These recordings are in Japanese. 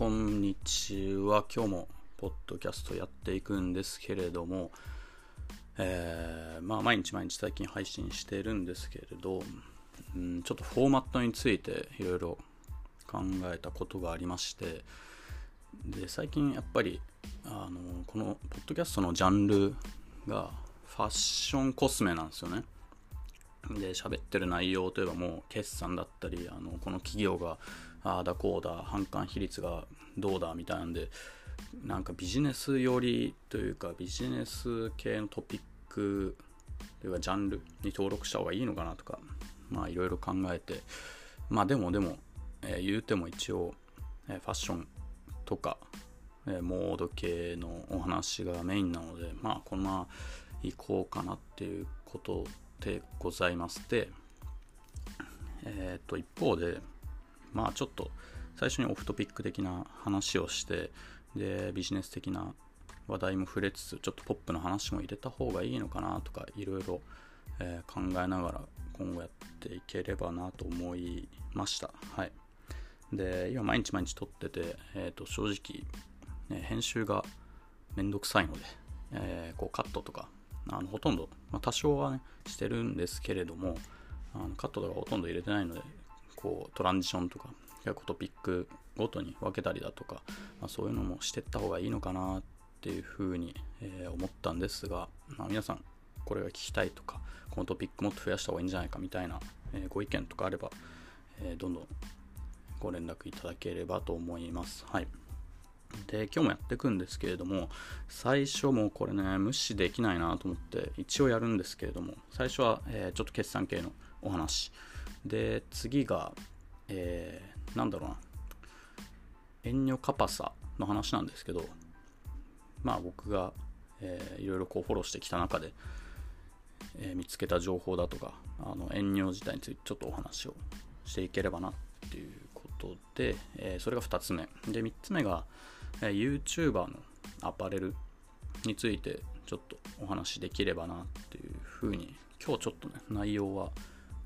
こんにちは。今日もポッドキャストやっていくんですけれども、えー、まあ毎日毎日最近配信してるんですけれど、うん、ちょっとフォーマットについていろいろ考えたことがありまして、で、最近やっぱり、あの、このポッドキャストのジャンルがファッションコスメなんですよね。で、喋ってる内容といえばもう決算だったり、あの、この企業がああだこうだ販管比率がどうだみたいなんでなんかビジネス寄りというかビジネス系のトピックというかジャンルに登録した方がいいのかなとかまあいろいろ考えてまあでもでも、えー、言うても一応、えー、ファッションとか、えー、モード系のお話がメインなのでまあこのまま行こうかなっていうことでございましてえっ、と一方でまあちょっと最初にオフトピック的な話をしてでビジネス的な話題も触れつつちょっとポップの話も入れた方がいいのかなとかいろいろ考えながら今後やっていければなと思いました。はい。で今毎日毎日撮ってて、えー、と正直、ね、編集がめんどくさいので、えー、こうカットとかあのほとんど、まあ、多少はねしてるんですけれどもあのカットとかほとんど入れてないのでこうトランジションとか結構トピックごとに分けたりだとか、まあ、そういうのもしてった方がいいのかなっていうふうに、えー、思ったんですが、まあ、皆さんこれが聞きたいとかこのトピックもっと増やした方がいいんじゃないかみたいな、えー、ご意見とかあれば、えー、どんどんご連絡いただければと思います。はい。で、今日もやっていくんですけれども、最初もこれね、無視できないなと思って、一応やるんですけれども、最初は、え、ちょっと決算系のお話。で、次が、えー、なんだろうな、エンニョカパサの話なんですけど、まあ僕が、えー、いろいろこうフォローしてきた中で、えー、見つけた情報だとか、あの、エンニョ自体についてちょっとお話をしていければなっていうことで、えー、それが2つ目。で、3つ目が、えー、YouTuber のアパレルについてちょっとお話できればなっていうふうに、今日ちょっとね、内容は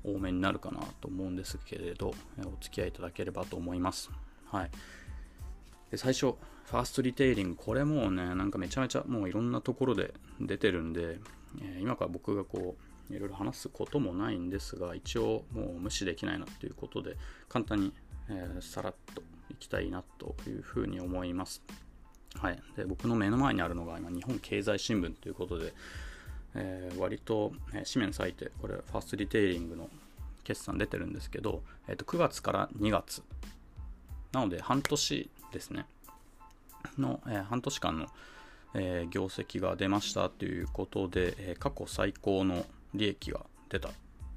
多めになるかなと思うんですけれど、お付き合いいただければと思います。はい。で最初、ファーストリテイリング、これもうね、なんかめちゃめちゃもういろんなところで出てるんで、えー、今から僕がこう、いろいろ話すこともないんですが、一応もう無視できないなということで、簡単に、えー、さらっといきたいなというふうに思います。はい。で、僕の目の前にあるのが今、日本経済新聞ということで、えー、割と、えー、紙面割いて、これ、ファーストリテイリングの決算出てるんですけど、えー、と9月から2月。なので、半年ですね。の、えー、半年間の、えー、業績が出ましたということで、えー、過去最高の利益が出た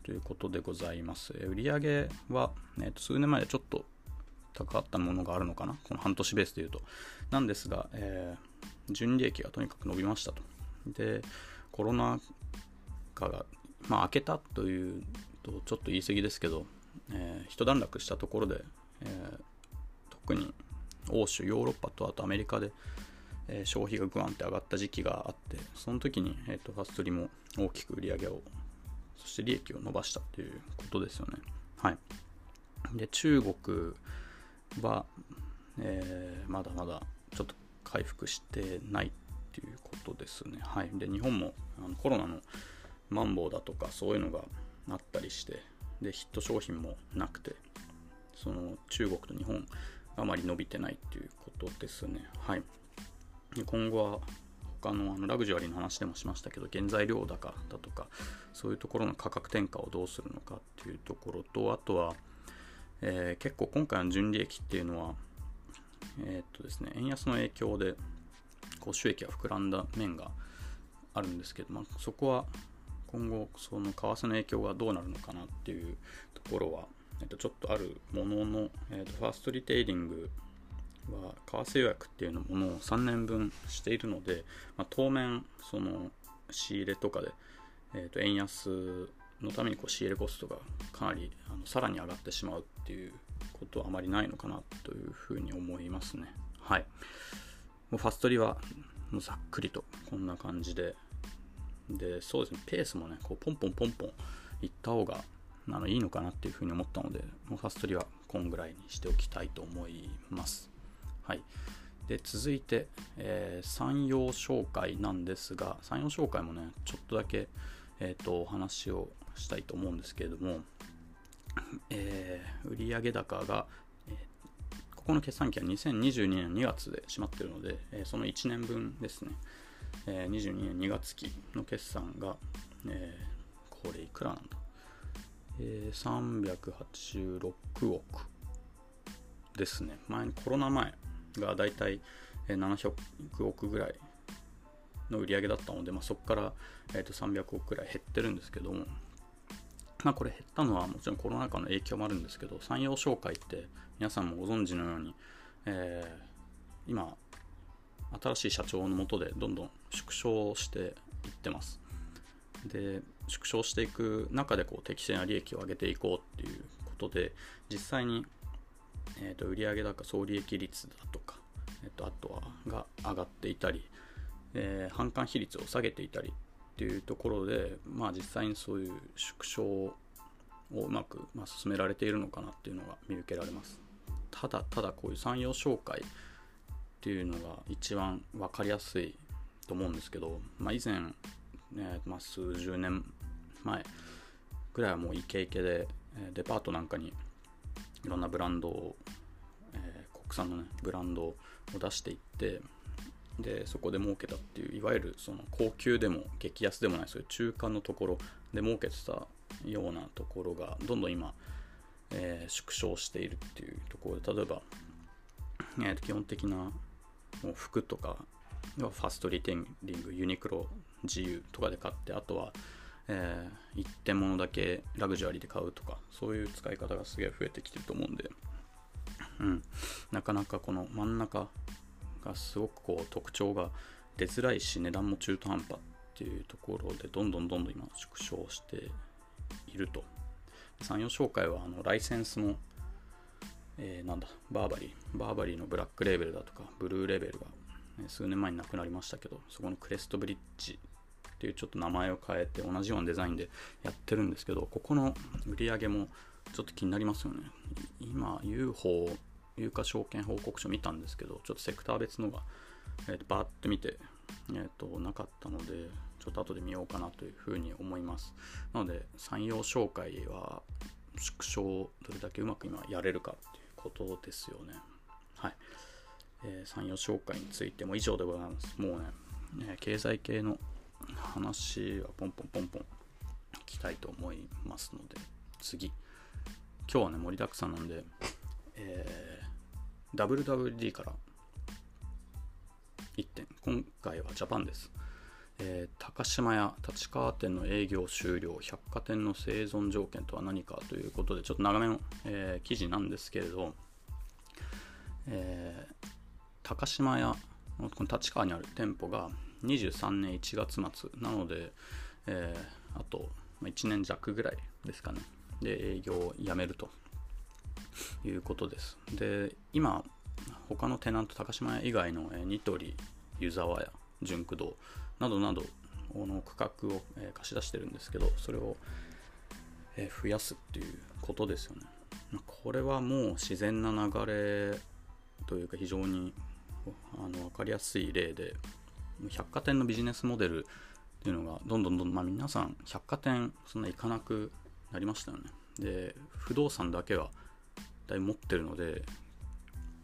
ということでございます。えー、売上は、えー、と数年前でちょっと高かったものがあるのかな、この半年ベースでいうと。なんですが、えー、純利益がとにかく伸びましたと。で、コロナ禍が、まあ、明けたというとちょっと言い過ぎですけど、えー、一段落したところで、えー、特に欧州ヨーロッパとあとアメリカで、えー、消費がグワンって上がった時期があってその時に、えーと、ファストリも大きく売り上げをそして利益を伸ばしたということですよね。はい。で中国は、えー、まだまだちょっと回復してないていうことですね。はい、で日本もあのコロナのマンボウだとかそういうのがあったりしてでヒット商品もなくてその中国と日本あまり伸びてないっていうことですね。はい、で今後は他のあのラグジュアリーの話でもしましたけど原材料高だとかそういうところの価格転嫁をどうするのかっていうところとあとは、えー、結構今回の純利益っていうのはえー、っとですね円安の影響でこう収益が膨らんだ面があるんですけど、まあ、そこは今後その為替の影響がどうなるのかなっていうところは、えっと、ちょっとあるものの、えっと、ファーストリテイリングは為替予約っていうのものを3年分しているので、まあ、当面その仕入れとかで、えっと、円安のためにこう仕入れコストがかなりあのさらに上がってしまうっていうことはあまりないのかなというふうに思いますね。はい。もうファストリはもうざっくりとこんな感じで、で、そうですね、ペースもね、こうポンポンポンポンいった方があのいいのかなっていうふうに思ったので、もうファストリはこんぐらいにしておきたいと思います。はい。で、続いて、えー、山陽商会なんですが、山陽商会もね、ちょっとだけ、えっ、ー、と、お話をしたいと思うんですけれども、えー、売上高が、この決算期は2022年2月で閉まってるので、えー、その1年分ですね、えー、22年2月期の決算が、えー、これいくらなんだ、えー、386億ですね。前にコロナ前がだいたい700億ぐらいの売り上げだったので、まあ、そこから、えー、と300億ぐらい減ってるんですけども、まあ、これ減ったのはもちろんコロナ禍の影響もあるんですけど山陽商会って皆さんもご存知のように、えー、今新しい社長のもとでどんどん縮小していってます。で縮小していく中でこう適正な利益を上げていこうっていうことで実際に、えー、と売上高総利益率だとか、えー、とあとはが上がっていたり、えー、販管比率を下げていたりっていうところで、まあ、実際にそういう縮小をうまく、まあ、進められているのかなっていうのが見受けられます。ただただこういう産業紹介っていうのが一番分かりやすいと思うんですけど、まあ、以前、ねまあ、数十年前ぐらいはもうイケイケでデパートなんかにいろんなブランドを、えー、国産のねブランドを出していってでそこで儲けたっていういわゆるその高級でも激安でもないそういう中間のところで儲けてたようなところがどんどん今、えー、縮小しているっていうところで例えば、えー、基本的なもう服とかファストリテイリングユニクロ自由とかで買ってあとは、えー、一点物だけラグジュアリーで買うとかそういう使い方がすげえ増えてきてると思うんで、うん、なかなかこの真ん中がすごくこう特徴が出づらいし値段も中途半端っていうところでどんどんどんどん今縮小していると産業紹介はあのライセンスのえー、なんだ、バーバリー、バーバリーのブラックレーベルだとか、ブルーレーベルが、数年前になくなりましたけど、そこのクレストブリッジっていうちょっと名前を変えて同じようなデザインでやってるんですけど、ここの売り上げもちょっと気になりますよね。今、UFO、有価証券報告書見たんですけど、ちょっとセクター別のが、えー、とバーって見て、えー、となかったので、ちょっと後で見ようかなというふうに思います。なので、産業紹介は縮小をどれだけうまく今やれるかっていうことですよね。はい。えー、産業紹介についても以上でございます。もうね、ね経済系の話はポンポンポンポンいきたいと思いますので、次。今日はね、盛りだくさんなんで、えー、WWD から1点。今回はジャパンです。えー、高島屋立川店の営業終了百貨店の生存条件とは何かということでちょっと長めの、えー、記事なんですけれど、えー、高島屋この立川にある店舗が23年1月末なので、えあと1年弱ぐらいですかねで営業をやめるということです。で今他のテナント高島屋以外の、えニトリ湯沢屋純駆動などなどの区画を、え貸し出してるんですけどそれを、え増やすっていうことですよね。これはもう自然な流れというか非常にあの分かりやすい例で百貨店のビジネスモデルっていうのがどんどんどんどん、まあ、皆さん百貨店そんな行かなくなりましたよね。で不動産だけはだいぶ持ってるので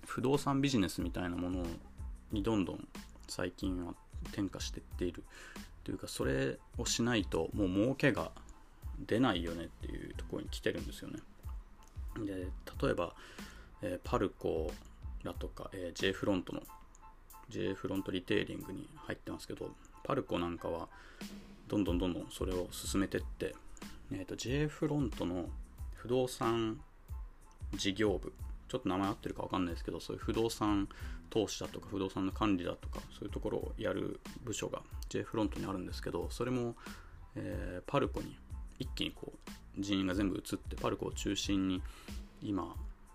不動産ビジネスみたいなものにどんどん最近は転化していっているというかそれをしないともう儲けが出ないよねっていうところに来てるんですよね。で例えば、えー、パルコだとか、えー、J フロントの J フロントリテイリングに入ってますけどパルコなんかはどんどんどんどんそれを進めてって、えーと、J フロントの不動産事業部。ちょっと名前合ってるか分かんないですけどそういう不動産投資だとか不動産の管理だとかそういうところをやる部署が J フロントにあるんですけどそれも、えー、パルコに一気にこう人員が全部移ってパルコを中心に今、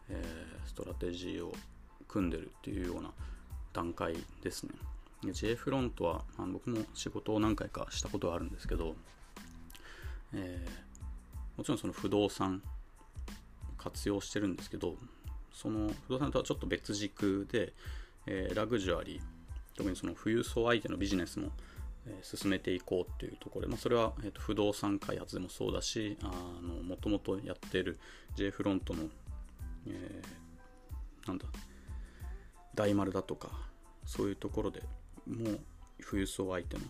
えー、ストラテジーを組んでるっていうような段階ですね。J フロントはあの僕も仕事を何回かしたことはあるんですけど、えー、もちろんその不動産活用してるんですけどその不動産とはちょっと別軸で、えー、ラグジュアリー特にその富裕層相手のビジネスも、えー、進めていこうっていうところで、まあ、それは、えーと、不動産開発でもそうだしもともとやってる J フロントの、えー、なんだ大丸だとかそういうところでもう富裕層相手の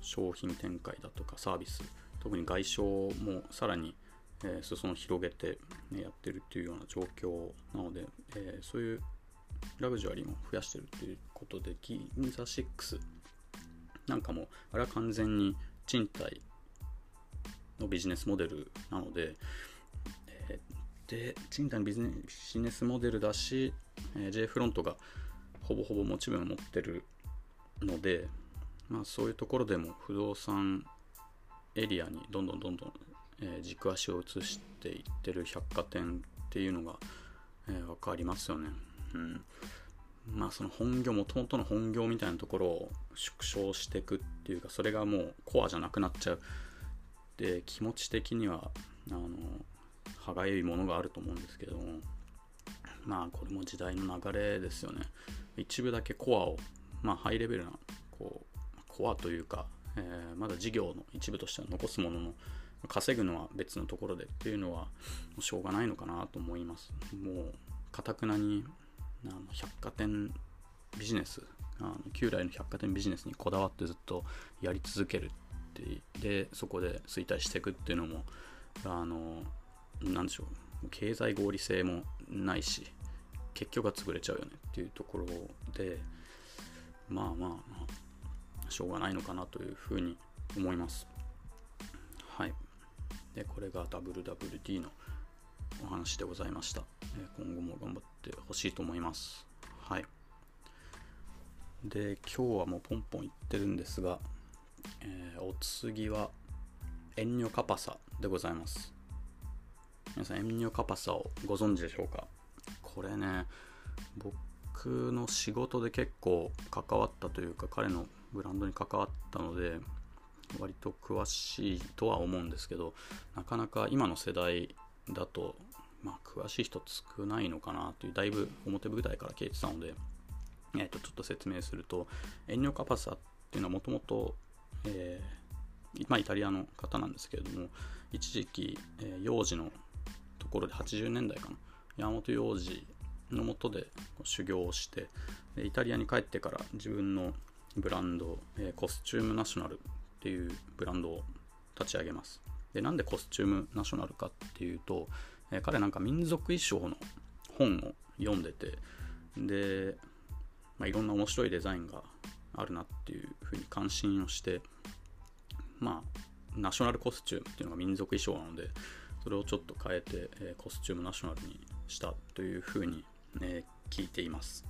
商品展開だとかサービス特に外商もさらに、えー、裾野を広げて、ね、やってるっていうような状況なので、えー、そういうラグジュアリーも増やしてるっていうことで銀座6なんかもあれは完全に賃貸のビジネスモデルなので、えー、で賃貸のビジネスモデルだし、えー、J フロントがほぼほぼ持ち分を持ってるので、まあ、そういうところでも不動産エリアにどんどんどんどん、えー、軸足を移していってる百貨店っていうのが、えー、分かりますよね。うん、まあその本業もともとの本業みたいなところを縮小していくっていうかそれがもうコアじゃなくなっちゃう。で気持ち的にはあの歯がゆいものがあると思うんですけどもまあこれも時代の流れですよね。一部だけコアをまあハイレベルなこうコアというかえー、まだ事業の一部としては残すものの稼ぐのは別のところでっていうのはしょうがないのかなと思いますもうかたくなにあの百貨店ビジネスあの旧来の百貨店ビジネスにこだわってずっとやり続けるってでそこで衰退していくっていうのもあのなんでしょう経済合理性もないし結局は潰れちゃうよねっていうところでまあまあまあしょうがないのかなというふうに思います。で、これが WWD のお話でございました。今後も頑張ってほしいと思います。はい。で、今日はもうポンポンいってるんですが、えー、お次は、エンニョカパサでございます。皆さん、エンニョカパサをご存知でしょうか？これね、僕の仕事で結構関わったというか、彼のブランドに関わったので割と詳しいとは思うんですけどなかなか今の世代だと、まあ、詳しい人少ないのかなというだいぶ表舞台から消えてたので、えー、とちょっと説明するとエンニョ・カパサっていうのはもともとまあ、イタリアの方なんですけれども一時期、えー、幼児のところで80年代かな山本幼児のもとで修行をしてイタリアに帰ってから自分のブランド、えー、コスチュームナショナルっていうブランドを立ち上げます。で、なんでコスチュームナショナルかっていうと、えー、彼なんか民族衣装の本を読んでて、で、まあ、いろんな面白いデザインがあるなっていうふうに関心をして、まあ、ナショナルコスチュームっていうのが民族衣装なので、それをちょっと変えて、えー、コスチュームナショナルにしたというふうに、ね、聞いています。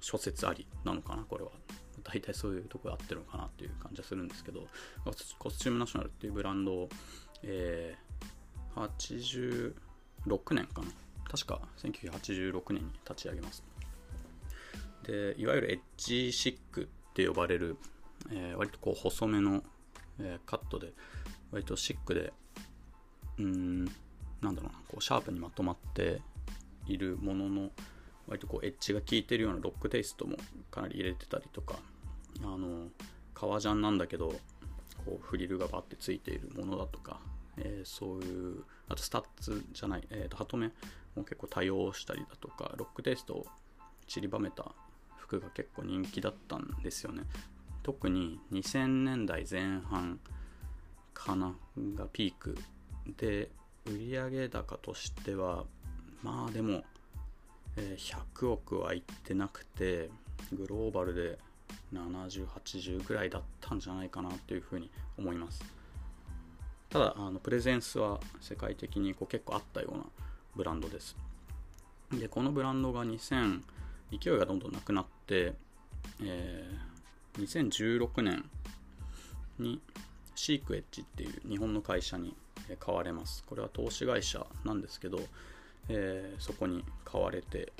諸説ありなのかなこれは大体そういうところ合ってるのかなっていう感じはするんですけどコスチュームナショナルっていうブランドを、えー、86年かな？確か1986年に立ち上げます。でいわゆるエッジシックって呼ばれる、えー、割とこう細めの、えー、カットで割とシックでうんなんだろうなこうシャープにまとまっているものの割とこうエッジが効いてるようなロックテイストもかなり入れてたりとかあの革ジャンなんだけどこうフリルがバッてついているものだとか、えー、そういうあとスタッズじゃない、えー、とハトメも結構多用したりだとかロックテイストを散りばめた服が結構人気だったんですよね。特に2000年代前半かながピークで売上高としてはまあでも100億はいってなくてグローバルで7080ぐらいだったんじゃないかなというふうに思います。ただあのプレゼンスは世界的にこう結構あったようなブランドです。でこのブランドが2000勢いがどんどんなくなって、えー、2016年にシークエッジっていう日本の会社に買われます。これは投資会社なんですけどえー、そこに買われて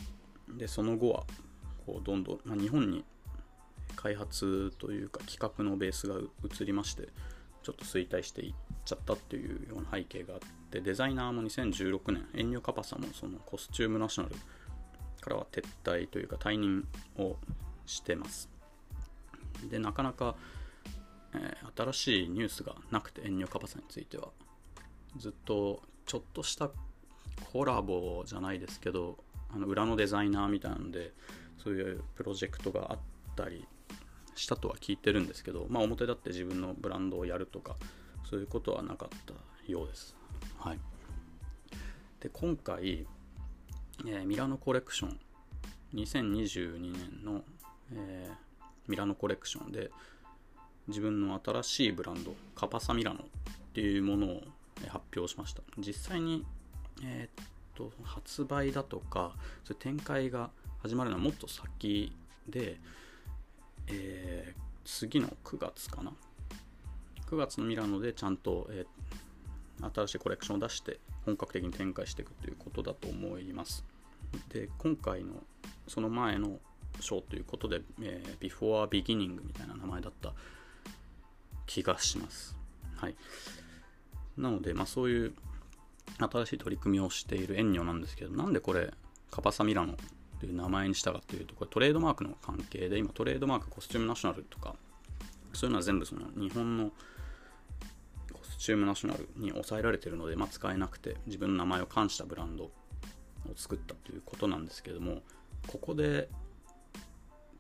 でその後はこうどんどん、まあ、日本に開発というか企画のベースが移りましてちょっと衰退していっちゃったっていうような背景があってデザイナーも2016年エンニョ・カパサもそのコスチュームナショナルからは撤退というか退任をしてます。でなかなか、えー、新しいニュースがなくてエンニョ・カパサについては。ずっとちょっとしたコラボじゃないですけどあの裏のデザイナーみたいなのでそういうプロジェクトがあったりしたとは聞いてるんですけど、まあ、表立って自分のブランドをやるとかそういうことはなかったようです。はい、で今回、えー、ミラノコレクション2022年の、えー、ミラノコレクションで自分の新しいブランドカパサミラノっていうものを発表しました実際に、えー、っと発売だとかそれ展開が始まるのはもっと先で、えー、次の9月かな。9月のミラノでちゃんと、えー、新しいコレクションを出して本格的に展開していくということだと思います。で今回のその前のショーということで、えー、Before Beginning みたいな名前だった気がします。はい。なので、まあ、そういう新しい取り組みをしているエンニョなんですけどなんでこれカパサミラノという名前にしたかというと。これトレードマークの関係で今トレードマークコスチュームナショナルとかそういうのは全部その日本のコスチュームナショナルに抑えられてるので、まあ、使えなくて自分の名前を冠したブランドを作ったということなんですけどもここで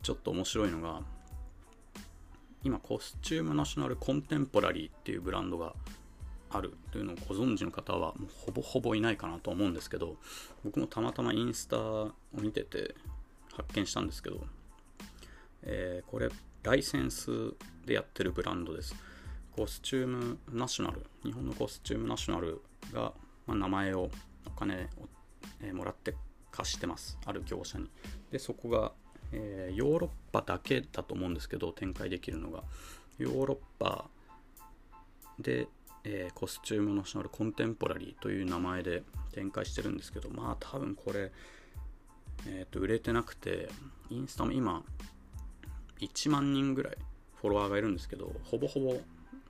ちょっと面白いのが今コスチュームナショナルコンテンポラリーっていうブランドがあるというのをご存知の方はもうほぼほぼいないかなと思うんですけど僕もたまたまインスタを見てて発見したんですけど、えー、これライセンスでやってるブランドです。コスチュームナショナル日本のコスチュームナショナルが、まあ、名前をお金を、えー、もらって貸してます。ある業者に。でそこが、えー、ヨーロッパだけだと思うんですけど展開できるのが。ヨーロッパでえー、コスチュームナショナルコンテンポラリーという名前で展開してるんですけど、まあ多分これ、えっ、ー、と、売れてなくて、インスタも今、1万人ぐらいフォロワーがいるんですけど、ほぼほぼ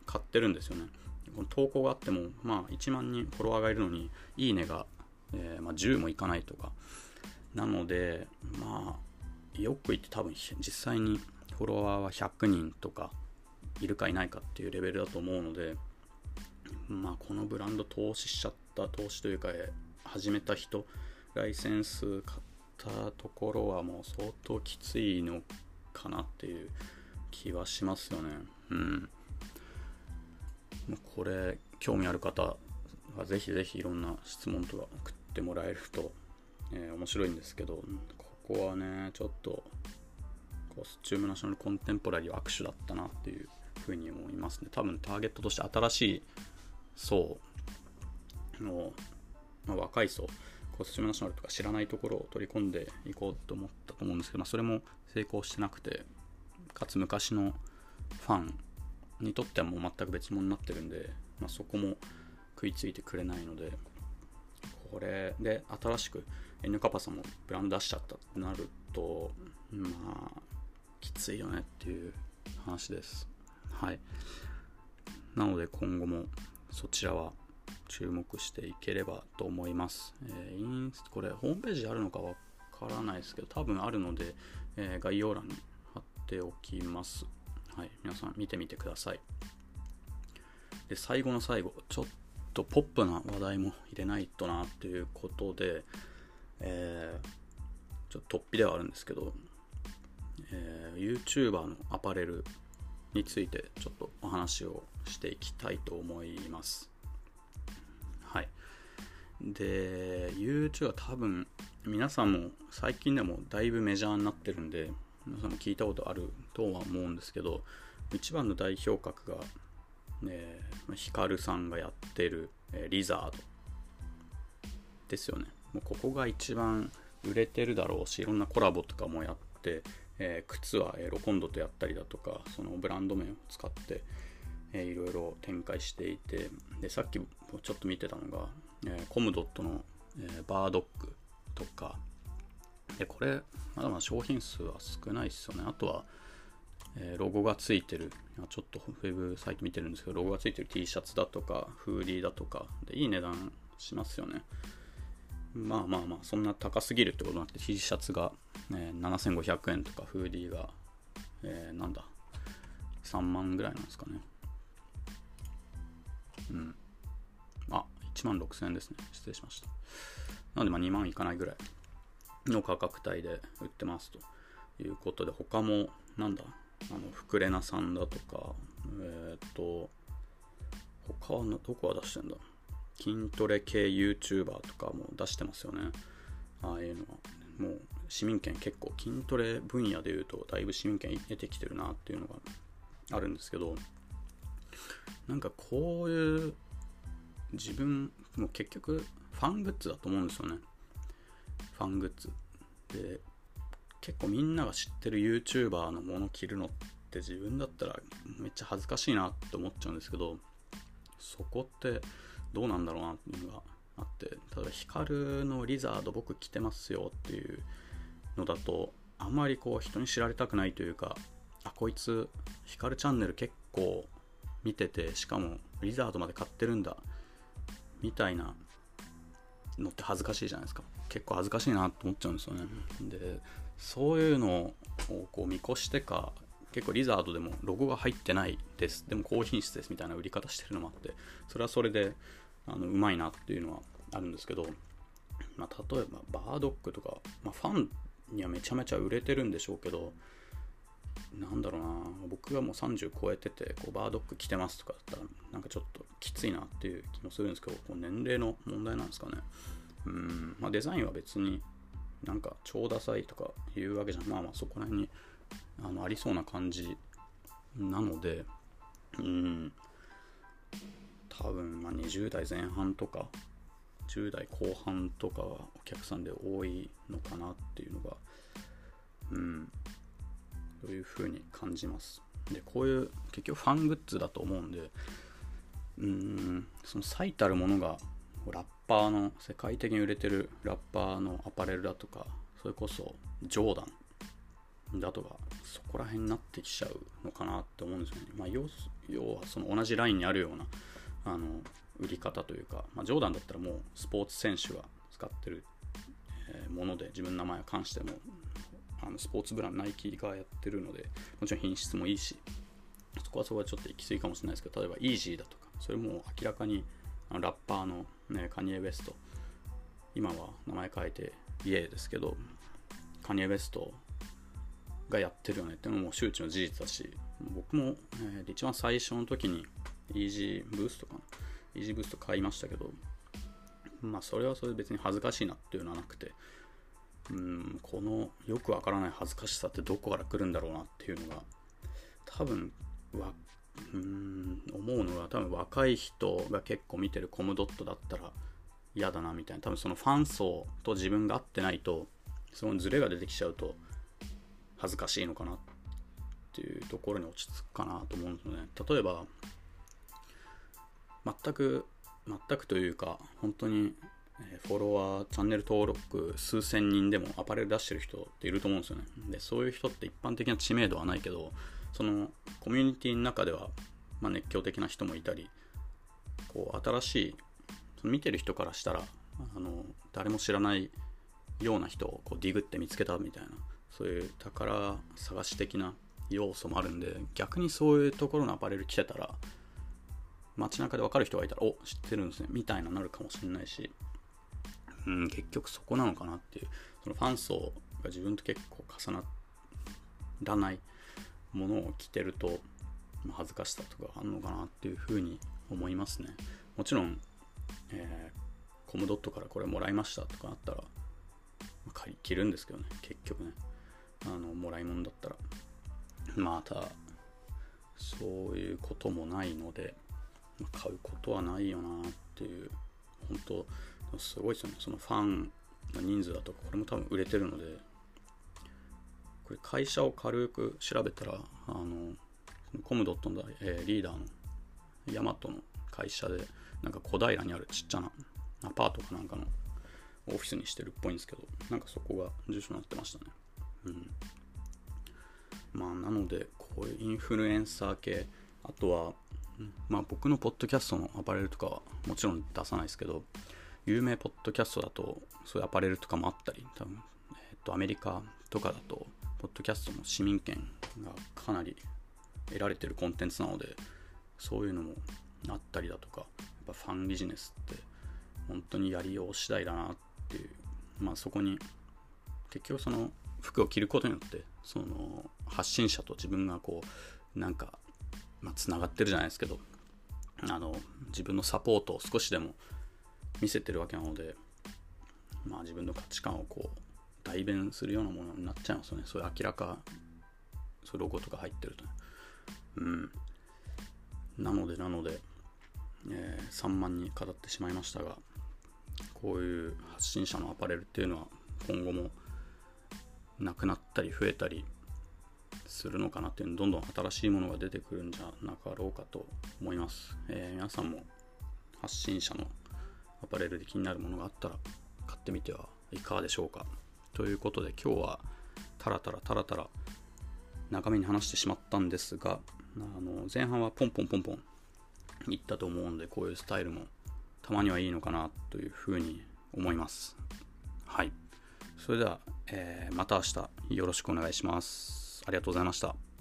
買ってるんですよね。この投稿があっても、まあ1万人フォロワーがいるのに、いいねが、えー、まあ、10もいかないとか。なので、まあ、よく言って多分実際にフォロワーは100人とかいるかいないかっていうレベルだと思うので、まあ、このブランド投資しちゃった投資というか始めた人ライセンス買ったところはもう相当きついのかなっていう気はしますよね。うん。これ興味ある方はぜひぜひいろんな質問とか送ってもらえると、えー、面白いんですけどここはねちょっとコスチュームナショナルコンテンポラリーは握手だったなっていうふうに思いますね。多分ターゲットとして新しいそう。の、まあ、若い層コスチュームナショナルとか知らないところを取り込んでいこうと思ったと思うんですけど、まあ、それも成功してなくてかつ昔のファンにとってはもう全く別物になってるんで、まあ、そこも食いついてくれないのでこれで新しく N カパさんもブランド出しちゃったってなるとまあきついよねっていう話です。はい。なので今後もそちらは注目していければと思います。えー、インスこれホームページあるのかわからないですけど多分あるので、えー、概要欄に貼っておきます。はい、皆さん見てみてください。で最後の最後ちょっとポップな話題も入れないとなということで、えー、ちょっと突飛ではあるんですけど、えー、YouTuber のアパレルについてちょっとお話をしていきたいと思います。はい。で、YouTube は多分皆さんも最近でもだいぶメジャーになってるんで、皆さんも聞いたことあるとは思うんですけど、一番の代表格が、ね、ヒカルさんがやってる、えリザードですよね。もうここが一番売れてるだろうし、いろんなコラボとかもやって、えー、靴は、え、ロコンドとやったりだとか、そのブランド名を使って、えー、いろいろ展開していて、で、さっきちょっと見てたのが、え、コムドットの、え、バードッグとか、で、これ、まだまだ商品数は少ないですよね。あとは、え、ロゴがついてる、ちょっとウェブサイト見てるんですけど、ロゴがついてる T シャツだとか、フーディーだとか、でいい値段しますよね。まあまあまあ、そんな高すぎるってことなくて、T シャツが、えー、7500円とか、フーディーが、えー、なんだ、3万ぐらいなんですかね。うん。あ、1万6000円ですね。失礼しました。なので、まあ2万いかないぐらいの価格帯で売ってますということで、他も、なんだ、あの、フクレナさんだとか、えっ、と、他はどこは出してんだ？筋トレ系 YouTuber とかも出してますよね。ああいうのは。もう市民権結構筋トレ分野でいうとだいぶ市民権得てきてるなっていうのがあるんですけどなんかこういう自分も結局ファングッズだと思うんですよねファングッズで結構みんなが知ってる YouTuber のもの着るのって自分だったらめっちゃ恥ずかしいなって思っちゃうんですけどそこってどうなんだろうなっていうのがあって例えばヒカルのリザード僕着てますよっていうのだとあんまりこう人に知られたくないというかあこいつヒカルチャンネル結構見ててしかもリザードまで買ってるんだみたいなのって恥ずかしいじゃないですか。結構恥ずかしいなと思っちゃうんですよね。でそういうのをこう見越してか結構リザードでもロゴが入ってないです。でも高品質ですみたいな売り方してるのもあってそれはそれであのうまいなっていうのはあるんですけど、まあ、例えばバードックとか、まあ、ファンにはめちゃめちゃ売れてるんでしょうけどなんだろうな僕がもう30超えててこうバードック着てますとかだったらなんかちょっときついなっていう気もするんですけどこう年齢の問題なんですかね。うん、まあ、デザインは別になんか超ダサいとかいうわけじゃまあまあそこら辺にあのありそうな感じなのでうん。多分まあ20代前半とか10代後半とかはお客さんで多いのかなっていうのがうんというふうに感じます。でこういう結局ファングッズだと思うんでうんその最たるものがラッパーの世界的に売れてるラッパーのアパレルだとかそれこそジョーダンだとかそこら辺になってきちゃうのかなって思うんですよね、まあ、要要はその同じラインにあるようなあの売り方というか、まあ、ジョーダンだったらもうスポーツ選手が使ってる、もので自分の名前を関してもあのスポーツブランドナイキがやってるのでもちろん品質もいいしそこはそこはちょっと行き過ぎかもしれないですけど例えばイージーだとかそれも明らかにあのラッパーの、ね、カニエ・ウェスト。今は名前変えてイエーですけどカニエ・ウェストがやってるよねっていうのも周知の事実だし僕も、えー、一番最初の時にイージーブーストかな？イージーブースト買いましたけどまあそれはそれで別に恥ずかしいなっていうのはなくてうんこのよくわからない恥ずかしさってどこから来るんだろうなっていうのが多分わうん思うのが多分若い人が結構見てるコムドットだったら嫌だなみたいな。多分そのファン層と自分が合ってないとそのズレが出てきちゃうと恥ずかしいのかなっていうところに落ち着くかなと思うんですよね。例えば全く全くというか本当にフォロワーチャンネル登録数千人でもアパレル出してる人っていると思うんですよね。でそういう人って一般的な知名度はないけどそのコミュニティの中では、まあ、熱狂的な人もいたりこう新しいその見てる人からしたらあの誰も知らないような人をこうディグって見つけたみたいなそういう宝探し的な要素もあるんで逆にそういうところのアパレル着てたら街中で分かる人がいたらお知ってるんですね。みたいななるかもしれないし、うん、結局そこなのかなっていう。そのファン層が自分と結構重ならないものを着てると、まあ、恥ずかしさとかあるのかなっていうふうに思いますね。もちろん、えー、コムドットからこれもらいましたとかあったら、まあ、着るんですけどね。結局ね。あのもらい物だったら。またそういうこともないので買うことはないよなっていう。本当すごいですよね。そのファンの人数だとかこれも多分売れてるので。これ会社を軽く調べたらあのコムドットの、えー、リーダーのヤマトの会社でなんか小平にあるちっちゃなアパートかなんかのオフィスにしてるっぽいんですけどなんかそこが住所になってましたね。うん。まあなのでここういうインフルエンサー系あとはまあ僕のポッドキャストのアパレルとかはもちろん出さないですけど有名ポッドキャストだとそういうアパレルとかもあったり多分、えっとアメリカとかだとポッドキャストの市民権がかなり得られてるコンテンツなのでそういうのもあったりだとかやっぱファンビジネスって本当にやりよう次第だなっていうまあそこに結局その服を着ることによってその発信者と自分がこうなんかまあ、つながってるじゃないですけどあの自分のサポートを少しでも見せてるわけなので、まあ、自分の価値観をこう代弁するようなものになっちゃいますよね。そういう明らかそういうロゴとか入ってるとね。うん。なのでなので、えー、散漫に語ってしまいましたがこういう発信者のアパレルっていうのは今後もなくなったり増えたりするのかなっていうのどんどん新しいものが出てくるんじゃなかろうかと思います、えー、皆さんも発信者のアパレルで気になるものがあったら買ってみてはいかがでしょうか。ということで今日はタラタラタラタラ長めに話してしまったんですがあの前半はポンポンポンポンいったと思うのでこういうスタイルもたまにはいいのかなというふうに思います。はい。それでは、えー、また明日よろしくお願いします。ありがとうございました。